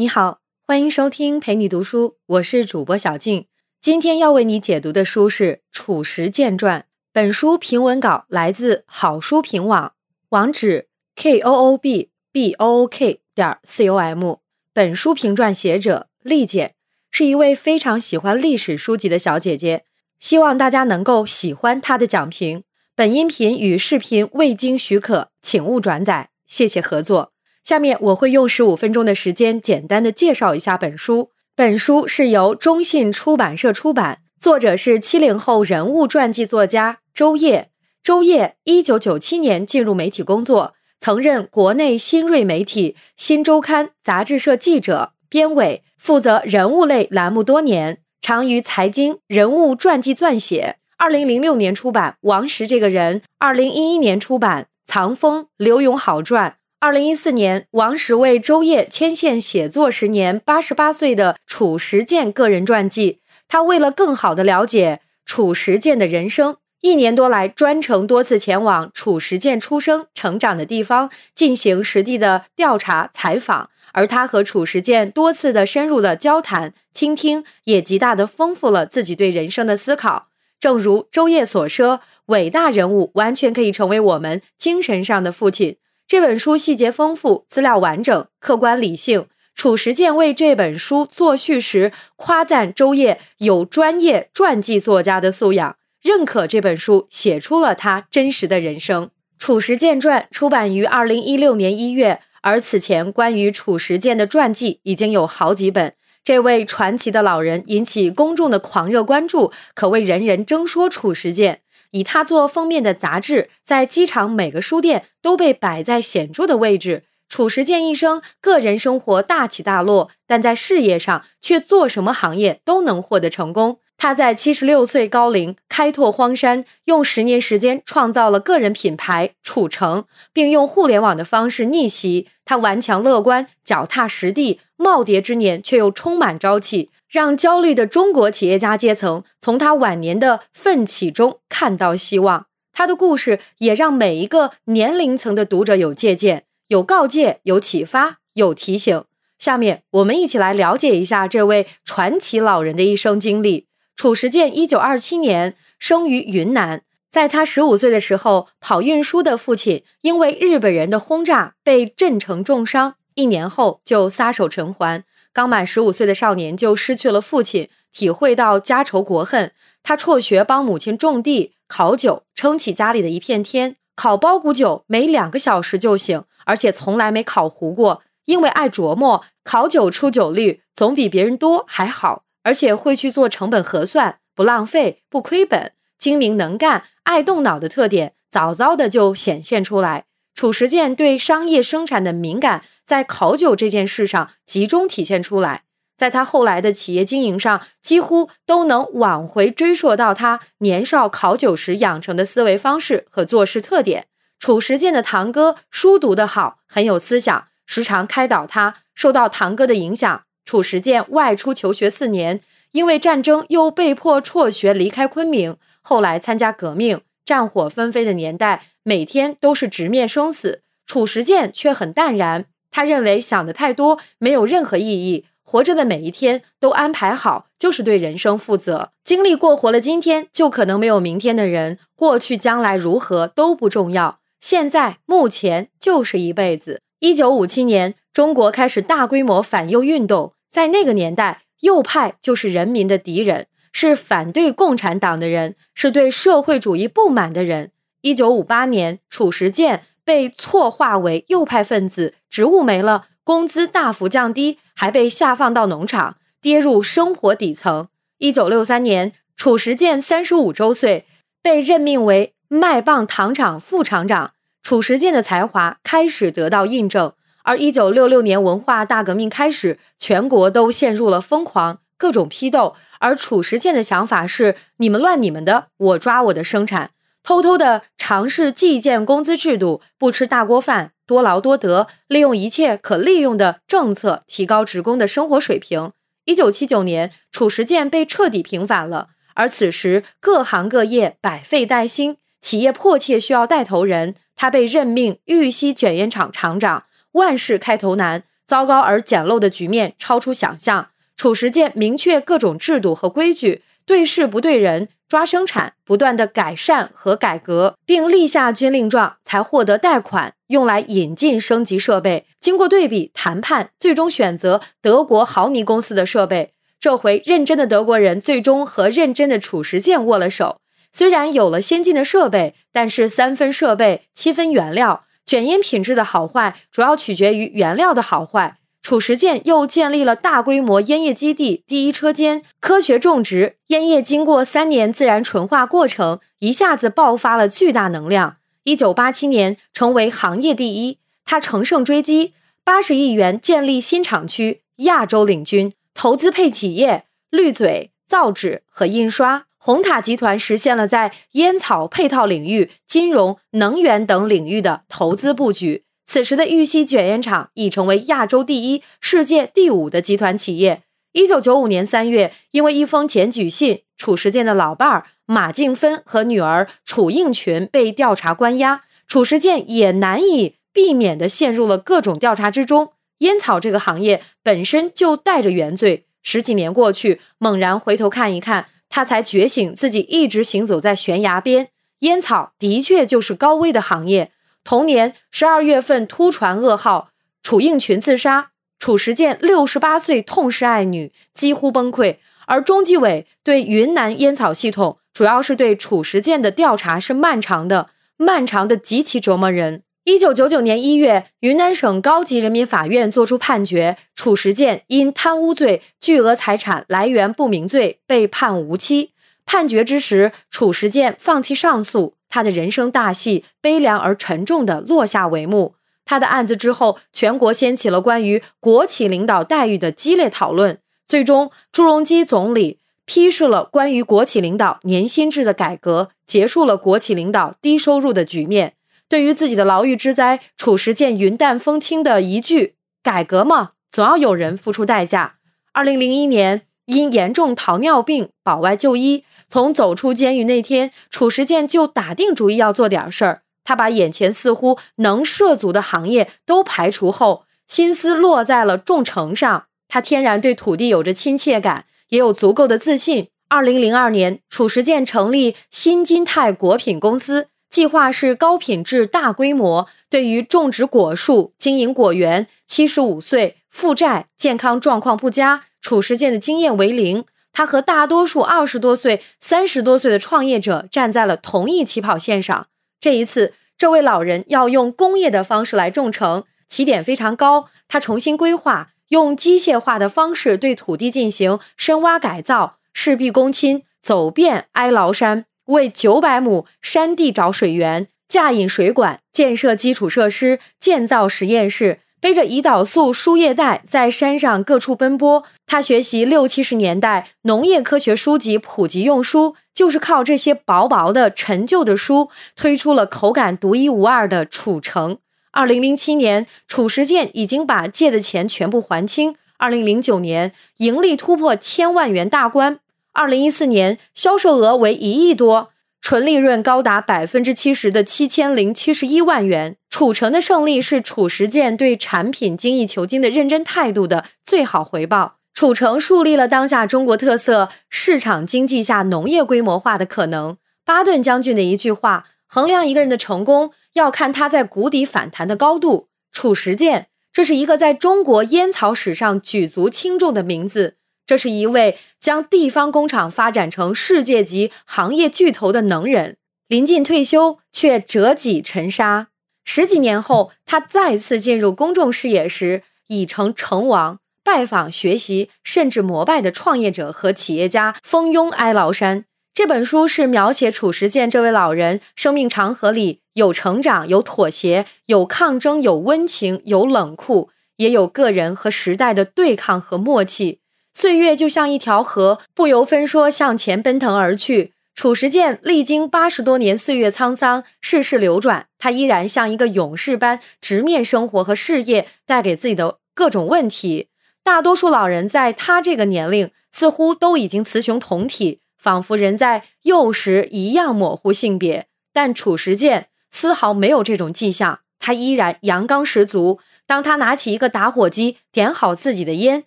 你好，欢迎收听陪你读书，我是主播小静。今天要为你解读的书是《褚时健传》。本书评文稿来自好书评网，网址 k o o b b o o k 点 c o m。本书评传写者丽姐是一位非常喜欢历史书籍的小姐姐，希望大家能够喜欢她的讲评。本音频与视频未经许可，请勿转载，谢谢合作。下面我会用十五分钟的时间，简单的介绍一下本书。本书是由中信出版社出版，作者是七零后人物传记作家周烨。周烨一九九七年进入媒体工作，曾任国内新锐媒体《新周刊》杂志社记者、编委，负责人物类栏目多年，长于财经人物传记撰写。二零零六年出版《王石这个人》，二零一一年出版《藏风刘永好传》，二零一四年王石为周烨牵线写作时年八十八岁的褚时健个人传记。他为了更好的了解褚时健的人生，一年多来专程多次前往褚时健出生成长的地方进行实地的调查采访，而他和褚时健多次的深入的交谈、倾听，也极大的丰富了自己对人生的思考。正如周烨所说，伟大人物完全可以成为我们精神上的父亲。这本书细节丰富，资料完整，客观理性。褚时健为这本书作序时，夸赞周烨有专业传记作家的素养，认可这本书写出了他真实的人生。《褚时健传》出版于二零一六年一月，而此前关于褚时健的传记已经有好几本。这位传奇的老人引起公众的狂热关注，可谓人人争说褚时健。以他做封面的杂志，在机场每个书店都被摆在显著的位置。褚时健一生个人生活大起大落，但在事业上却做什么行业都能获得成功。他在七十六岁高龄开拓荒山，用十年时间创造了个人品牌“褚橙”，并用互联网的方式逆袭。他顽强乐观，脚踏实地，耄耋之年却又充满朝气，让焦虑的中国企业家阶层从他晚年的奋起中看到希望。他的故事也让每一个年龄层的读者有借鉴、有告诫、有启发、有提醒。下面我们一起来了解一下这位传奇老人的一生经历。褚时健一九二七年生于云南，在他十五岁的时候，跑运输的父亲因为日本人的轰炸被震成重伤，一年后就撒手尘寰。刚满十五岁的少年就失去了父亲，体会到家仇国恨。他辍学帮母亲种地、烤酒，撑起家里的一片天。烤包谷酒每两个小时就醒，而且从来没烤糊过，因为爱琢磨，烤酒出酒率总比别人多还好。而且会去做成本核算，不浪费，不亏本，精明能干，爱动脑的特点早早的就显现出来。褚时健对商业生产的敏感，在考酒这件事上集中体现出来。在他后来的企业经营上，几乎都能往回追溯到他年少考酒时养成的思维方式和做事特点。褚时健的堂哥书读得好，很有思想，时常开导他。受到堂哥的影响。褚时健外出求学四年，因为战争又被迫辍学离开昆明。后来参加革命，战火纷飞的年代，每天都是直面生死。褚时健却很淡然，他认为想的太多没有任何意义，活着的每一天都安排好，就是对人生负责。经历过活了今天，就可能没有明天的人，过去将来如何都不重要，现在目前就是一辈子。一九五七年，中国开始大规模反右运动。在那个年代，右派就是人民的敌人，是反对共产党的人，是对社会主义不满的人。一九五八年，褚时健被错划为右派分子，职务没了，工资大幅降低，还被下放到农场，跌入生活底层。一九六三年，褚时健三十五周岁，被任命为麦棒糖厂副厂长。褚时健的才华开始得到印证。而一九六六年文化大革命开始，全国都陷入了疯狂，各种批斗。而褚时健的想法是：你们乱你们的，我抓我的生产，偷偷的尝试计件工资制度，不吃大锅饭，多劳多得，利用一切可利用的政策提高职工的生活水平。一九七九年，褚时健被彻底平反了。而此时各行各业百废待兴，企业迫切需要带头人，他被任命玉溪卷烟厂厂长。万事开头难，糟糕而简陋的局面超出想象。褚时健明确各种制度和规矩，对事不对人，抓生产，不断的改善和改革，并立下军令状，才获得贷款，用来引进升级设备。经过对比谈判，最终选择德国豪尼公司的设备。这回认真的德国人最终和认真的褚时健握了手。虽然有了先进的设备，但是三分设备七分原料。卷烟品质的好坏主要取决于原料的好坏。褚时健又建立了大规模烟叶基地、第一车间，科学种植烟叶，经过三年自然纯化过程，一下子爆发了巨大能量。一九八七年成为行业第一，他乘胜追击，八十亿元建立新厂区，亚洲领军，投资配企业绿嘴、造纸和印刷。红塔集团实现了在烟草配套领域、金融、能源等领域的投资布局。此时的玉溪卷烟厂已成为亚洲第一、世界第五的集团企业。一九九五年三月，因为一封检举信，褚时健的老伴儿马静芬和女儿褚应群被调查关押，褚时健也难以避免地陷入了各种调查之中。烟草这个行业本身就带着原罪，十几年过去，猛然回头看一看。他才觉醒，自己一直行走在悬崖边。烟草的确就是高危的行业。同年十二月份，突传噩耗，楚应群自杀。褚时健六十八岁，痛失爱女，几乎崩溃。而中纪委对云南烟草系统，主要是对褚时健的调查是漫长的，漫长的极其折磨人。一九九九年一月，云南省高级人民法院作出判决，褚时健因贪污罪、巨额财产来源不明罪被判无期。判决之时，褚时健放弃上诉，他的人生大戏悲凉而沉重地落下帷幕。他的案子之后，全国掀起了关于国企领导待遇的激烈讨论。最终，朱镕基总理批示了关于国企领导年薪制的改革，结束了国企领导低收入的局面。对于自己的牢狱之灾，褚时健云淡风轻的一句“改革嘛，总要有人付出代价”。二零零一年，因严重糖尿病保外就医，从走出监狱那天，褚时健就打定主意要做点事儿。他把眼前似乎能涉足的行业都排除后，心思落在了种橙上。他天然对土地有着亲切感，也有足够的自信。二零零二年，褚时健成立新金泰果品公司。计划是高品质、大规模。对于种植果树、经营果园，七十五岁、负债、健康状况不佳，褚时健的经验为零。他和大多数二十多岁、三十多岁的创业者站在了同一起跑线上。这一次，这位老人要用工业的方式来种橙，起点非常高。他重新规划，用机械化的方式对土地进行深挖改造，事必躬亲，走遍哀牢山。为九百亩山地找水源、架引水管、建设基础设施、建造实验室，背着胰岛素输液袋在山上各处奔波。他学习六七十年代农业科学书籍普及用书，就是靠这些薄薄的陈旧的书，推出了口感独一无二的褚橙。二零零七年，褚时健已经把借的钱全部还清。二零零九年，盈利突破千万元大关。二零一四年销售额为一亿多，纯利润高达百分之七十的七千零七十一万元。褚橙的胜利是褚时健对产品精益求精的认真态度的最好回报。褚橙树立了当下中国特色市场经济下农业规模化的可能。巴顿将军的一句话：衡量一个人的成功，要看他在谷底反弹的高度。褚时健，这是一个在中国烟草史上举足轻重的名字。这是一位将地方工厂发展成世界级行业巨头的能人，临近退休却折戟沉沙。十几年后，他再次进入公众视野时，已成成王。拜访、学习，甚至膜拜的创业者和企业家蜂拥哀牢山。这本书是描写褚时健这位老人生命长河里有成长、有妥协、有抗争、有温情、有冷酷，也有个人和时代的对抗和默契。岁月就像一条河，不由分说向前奔腾而去。褚时健历经八十多年岁月沧桑，世事流转，他依然像一个勇士般直面生活和事业带给自己的各种问题。大多数老人在他这个年龄，似乎都已经雌雄同体，仿佛人在幼时一样模糊性别。但褚时健丝毫没有这种迹象，他依然阳刚十足。当他拿起一个打火机，点好自己的烟，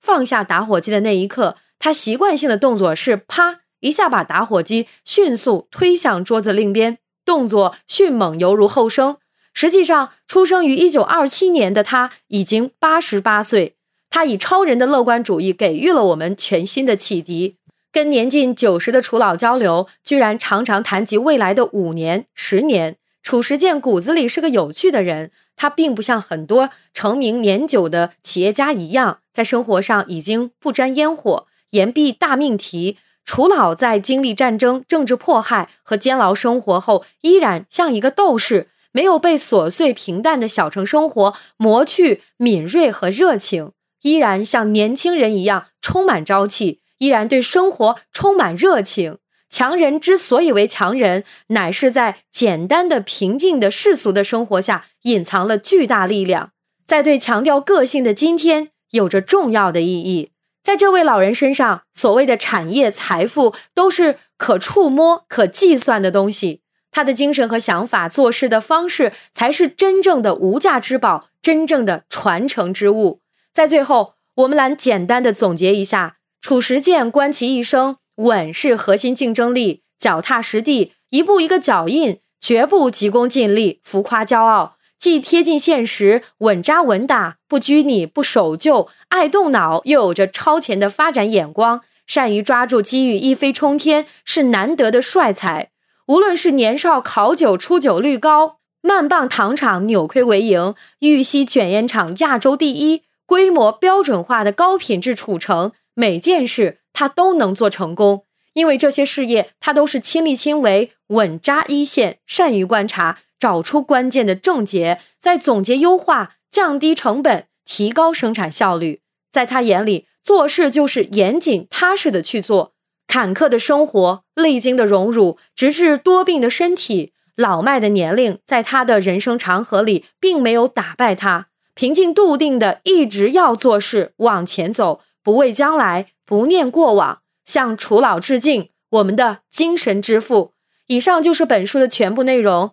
放下打火机的那一刻，他习惯性的动作是啪一下把打火机迅速推向桌子另边，动作迅猛，犹如后生。实际上，出生于一九二七年的他已经八十八岁。他以超人的乐观主义给予了我们全新的启迪。跟年近九十的楚老交流，居然常常谈及未来的五年、十年。褚时健骨子里是个有趣的人，他并不像很多成名年久的企业家一样，在生活上已经不沾烟火，言必大命题。楚老在经历战争、政治迫害和监牢生活后，依然像一个斗士，没有被琐碎平淡的小城生活磨去敏锐和热情。依然像年轻人一样充满朝气，依然对生活充满热情。强人之所以为强人，乃是在简单的、平静的世俗的生活下隐藏了巨大力量，在对强调个性的今天有着重要的意义。在这位老人身上，所谓的产业财富都是可触摸、可计算的东西，他的精神和想法、做事的方式才是真正的无价之宝，真正的传承之物。在最后，我们来简单的总结一下：褚时健观其一生，稳是核心竞争力，脚踏实地，一步一个脚印，绝不急功近利、浮夸骄傲，既贴近现实，稳扎稳打，不拘泥，不守旧，爱动脑，又有着超前的发展眼光，善于抓住机遇，一飞冲天，是难得的帅才。无论是年少考酒出酒率高，慢棒糖厂扭亏为盈，玉溪卷烟厂亚洲第一。规模标准化的高品质储成，每件事他都能做成功，因为这些事业他都是亲力亲为，稳扎一线，善于观察，找出关键的症结，再总结优化，降低成本，提高生产效率。在他眼里，做事就是严谨踏实的去做。坎坷的生活，历经的荣辱，直至多病的身体，老迈的年龄，在他的人生长河里，并没有打败他。平静笃定的，一直要做事，往前走，不畏将来，不念过往，向楚老致敬，我们的精神之父。以上就是本书的全部内容，